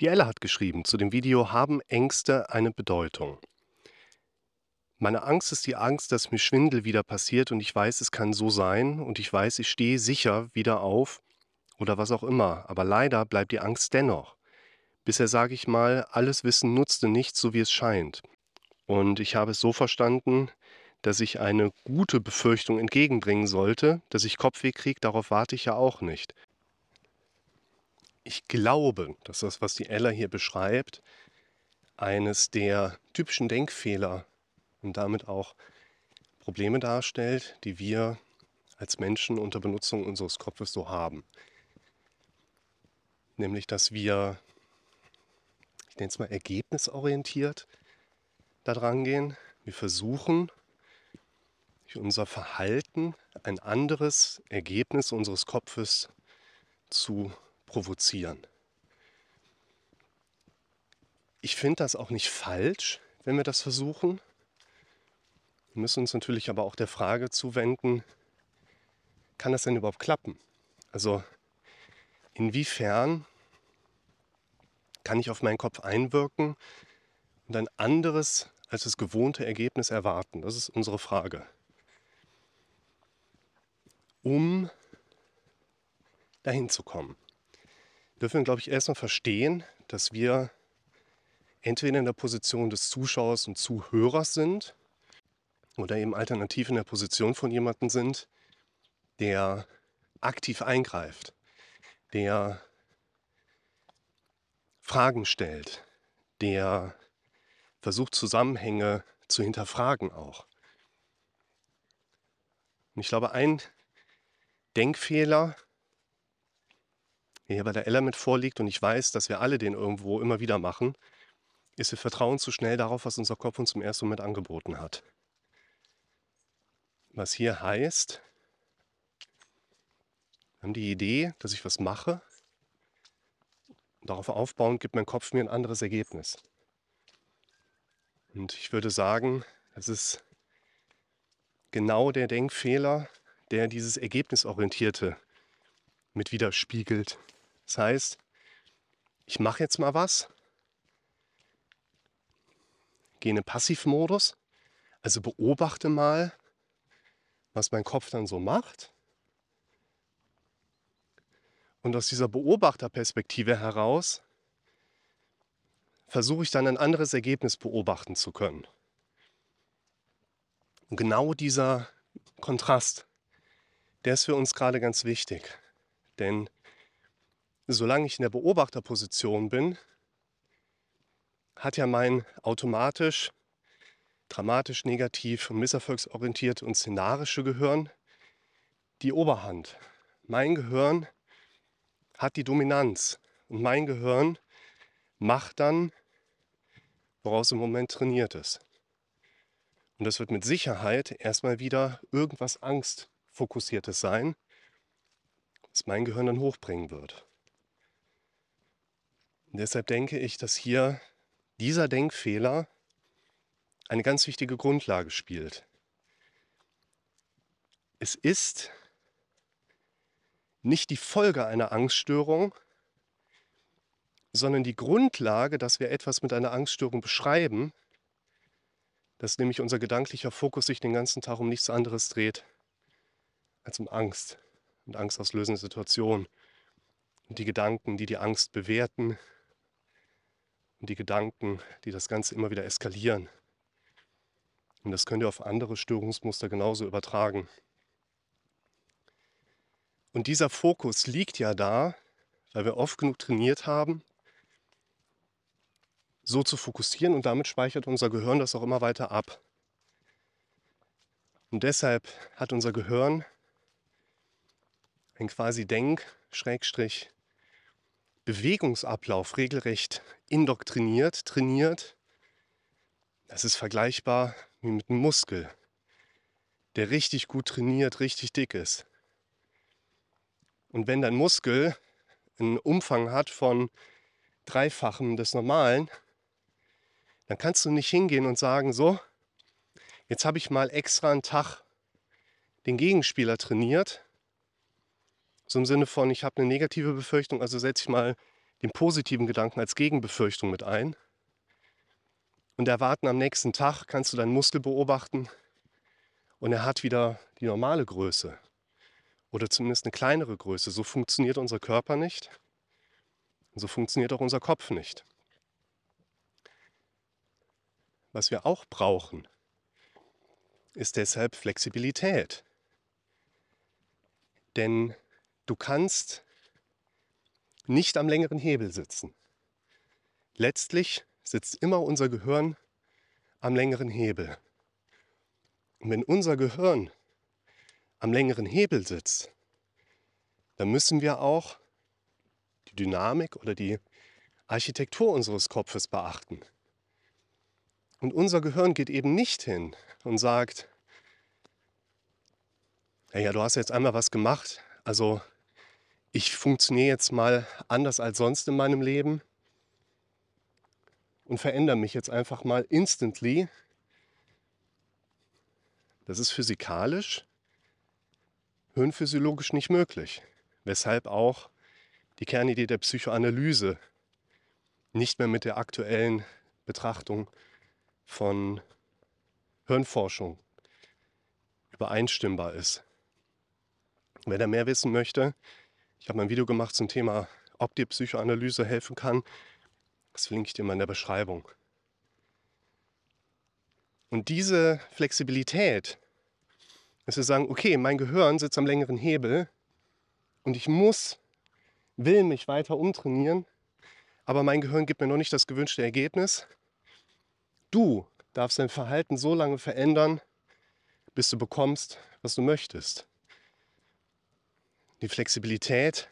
Die Ella hat geschrieben zu dem Video Haben Ängste eine Bedeutung? Meine Angst ist die Angst, dass mir Schwindel wieder passiert und ich weiß, es kann so sein und ich weiß, ich stehe sicher wieder auf oder was auch immer, aber leider bleibt die Angst dennoch. Bisher sage ich mal, alles Wissen nutzte nichts, so wie es scheint. Und ich habe es so verstanden, dass ich eine gute Befürchtung entgegenbringen sollte, dass ich Kopfweh kriege, darauf warte ich ja auch nicht ich glaube, dass das, was die Ella hier beschreibt, eines der typischen Denkfehler und damit auch Probleme darstellt, die wir als Menschen unter Benutzung unseres Kopfes so haben. Nämlich, dass wir, ich nenne es mal ergebnisorientiert, da dran gehen. Wir versuchen, durch unser Verhalten ein anderes Ergebnis unseres Kopfes zu provozieren. Ich finde das auch nicht falsch, wenn wir das versuchen. Wir müssen uns natürlich aber auch der Frage zuwenden, kann das denn überhaupt klappen? Also inwiefern kann ich auf meinen Kopf einwirken und ein anderes als das gewohnte Ergebnis erwarten? Das ist unsere Frage. Um dahin zu kommen dürfen wir, glaube ich, erstmal verstehen, dass wir entweder in der Position des Zuschauers und Zuhörers sind oder eben alternativ in der Position von jemandem sind, der aktiv eingreift, der Fragen stellt, der versucht Zusammenhänge zu hinterfragen auch. Und ich glaube, ein Denkfehler, hier bei der mit vorliegt und ich weiß, dass wir alle den irgendwo immer wieder machen, ist wir vertrauen zu schnell darauf, was unser Kopf uns im ersten Moment angeboten hat. Was hier heißt, wir haben die Idee, dass ich was mache. Darauf aufbauend gibt mein Kopf mir ein anderes Ergebnis. Und ich würde sagen, das ist genau der Denkfehler, der dieses Ergebnisorientierte mit widerspiegelt. Das heißt, ich mache jetzt mal was, gehe in den Passivmodus, also beobachte mal, was mein Kopf dann so macht. Und aus dieser Beobachterperspektive heraus versuche ich dann ein anderes Ergebnis beobachten zu können. Und genau dieser Kontrast, der ist für uns gerade ganz wichtig. Denn solange ich in der Beobachterposition bin, hat ja mein automatisch, dramatisch, negativ und misserfolgsorientiert und szenarische Gehirn die Oberhand. Mein Gehirn hat die Dominanz und mein Gehirn macht dann, woraus im Moment trainiert ist. Und das wird mit Sicherheit erstmal wieder irgendwas Angstfokussiertes sein, was mein Gehirn dann hochbringen wird. Und deshalb denke ich, dass hier dieser Denkfehler eine ganz wichtige Grundlage spielt. Es ist nicht die Folge einer Angststörung, sondern die Grundlage, dass wir etwas mit einer Angststörung beschreiben, dass nämlich unser gedanklicher Fokus sich den ganzen Tag um nichts anderes dreht als um Angst und angstauslösende Situationen und die Gedanken, die die Angst bewerten, und die Gedanken, die das Ganze immer wieder eskalieren. Und das könnt ihr auf andere Störungsmuster genauso übertragen. Und dieser Fokus liegt ja da, weil wir oft genug trainiert haben, so zu fokussieren und damit speichert unser Gehirn das auch immer weiter ab. Und deshalb hat unser Gehirn ein quasi Denk-, Schrägstrich, Bewegungsablauf regelrecht indoktriniert, trainiert. Das ist vergleichbar wie mit einem Muskel, der richtig gut trainiert, richtig dick ist. Und wenn dein Muskel einen Umfang hat von dreifachem des Normalen, dann kannst du nicht hingehen und sagen, so, jetzt habe ich mal extra einen Tag den Gegenspieler trainiert so im Sinne von, ich habe eine negative Befürchtung, also setze ich mal den positiven Gedanken als Gegenbefürchtung mit ein und erwarten am nächsten Tag, kannst du deinen Muskel beobachten und er hat wieder die normale Größe oder zumindest eine kleinere Größe. So funktioniert unser Körper nicht und so funktioniert auch unser Kopf nicht. Was wir auch brauchen, ist deshalb Flexibilität. Denn du kannst nicht am längeren Hebel sitzen. Letztlich sitzt immer unser Gehirn am längeren Hebel. Und wenn unser Gehirn am längeren Hebel sitzt, dann müssen wir auch die Dynamik oder die Architektur unseres Kopfes beachten. Und unser Gehirn geht eben nicht hin und sagt, hey, ja, du hast jetzt einmal was gemacht, also ich funktioniere jetzt mal anders als sonst in meinem Leben und verändere mich jetzt einfach mal instantly. Das ist physikalisch, hirnphysiologisch nicht möglich. Weshalb auch die Kernidee der Psychoanalyse nicht mehr mit der aktuellen Betrachtung von Hirnforschung übereinstimmbar ist. Wer da mehr wissen möchte, ich habe ein Video gemacht zum Thema, ob dir Psychoanalyse helfen kann. Das verlinke ich dir mal in der Beschreibung. Und diese Flexibilität, dass wir sagen, okay, mein Gehirn sitzt am längeren Hebel und ich muss, will mich weiter umtrainieren, aber mein Gehirn gibt mir noch nicht das gewünschte Ergebnis. Du darfst dein Verhalten so lange verändern, bis du bekommst, was du möchtest die Flexibilität,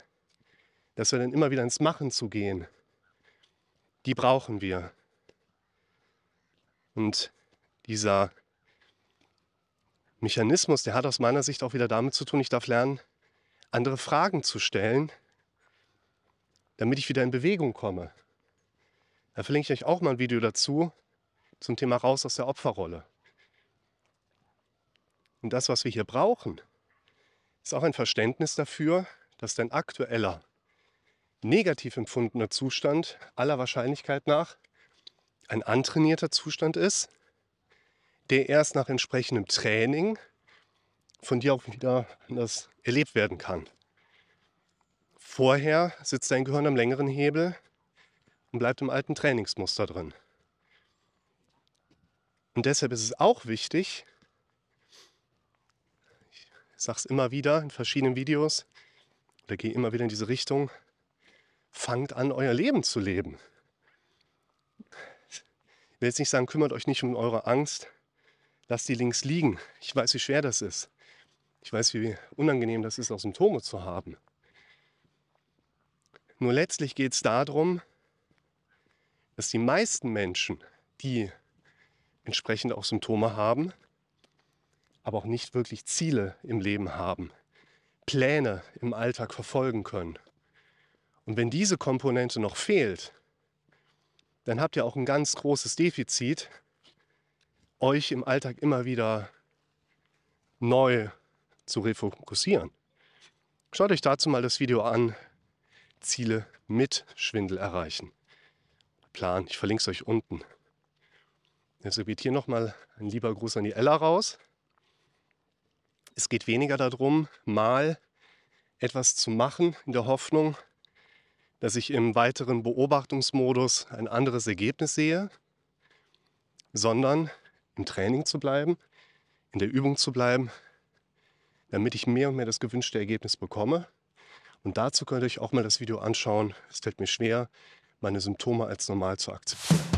dass wir dann immer wieder ins Machen zu gehen, die brauchen wir. Und dieser Mechanismus, der hat aus meiner Sicht auch wieder damit zu tun, ich darf lernen, andere Fragen zu stellen, damit ich wieder in Bewegung komme. Da verlinke ich euch auch mal ein Video dazu zum Thema raus aus der Opferrolle. Und das, was wir hier brauchen, ist auch ein Verständnis dafür, dass dein aktueller, negativ empfundener Zustand aller Wahrscheinlichkeit nach ein antrainierter Zustand ist, der erst nach entsprechendem Training von dir auch wieder anders erlebt werden kann. Vorher sitzt dein Gehirn am längeren Hebel und bleibt im alten Trainingsmuster drin. Und deshalb ist es auch wichtig, ich sage es immer wieder in verschiedenen Videos oder gehe immer wieder in diese Richtung. Fangt an, euer Leben zu leben. Ich will jetzt nicht sagen, kümmert euch nicht um eure Angst. Lasst die links liegen. Ich weiß, wie schwer das ist. Ich weiß, wie unangenehm das ist, auch Symptome zu haben. Nur letztlich geht es darum, dass die meisten Menschen, die entsprechend auch Symptome haben, aber auch nicht wirklich Ziele im Leben haben, Pläne im Alltag verfolgen können. Und wenn diese Komponente noch fehlt, dann habt ihr auch ein ganz großes Defizit, euch im Alltag immer wieder neu zu refokussieren. Schaut euch dazu mal das Video an, Ziele mit Schwindel erreichen. Plan, ich verlinke es euch unten. Jetzt geht hier nochmal ein lieber Gruß an die Ella raus. Es geht weniger darum, mal etwas zu machen in der Hoffnung, dass ich im weiteren Beobachtungsmodus ein anderes Ergebnis sehe, sondern im Training zu bleiben, in der Übung zu bleiben, damit ich mehr und mehr das gewünschte Ergebnis bekomme. Und dazu könnt ihr euch auch mal das Video anschauen. Es fällt mir schwer, meine Symptome als normal zu akzeptieren.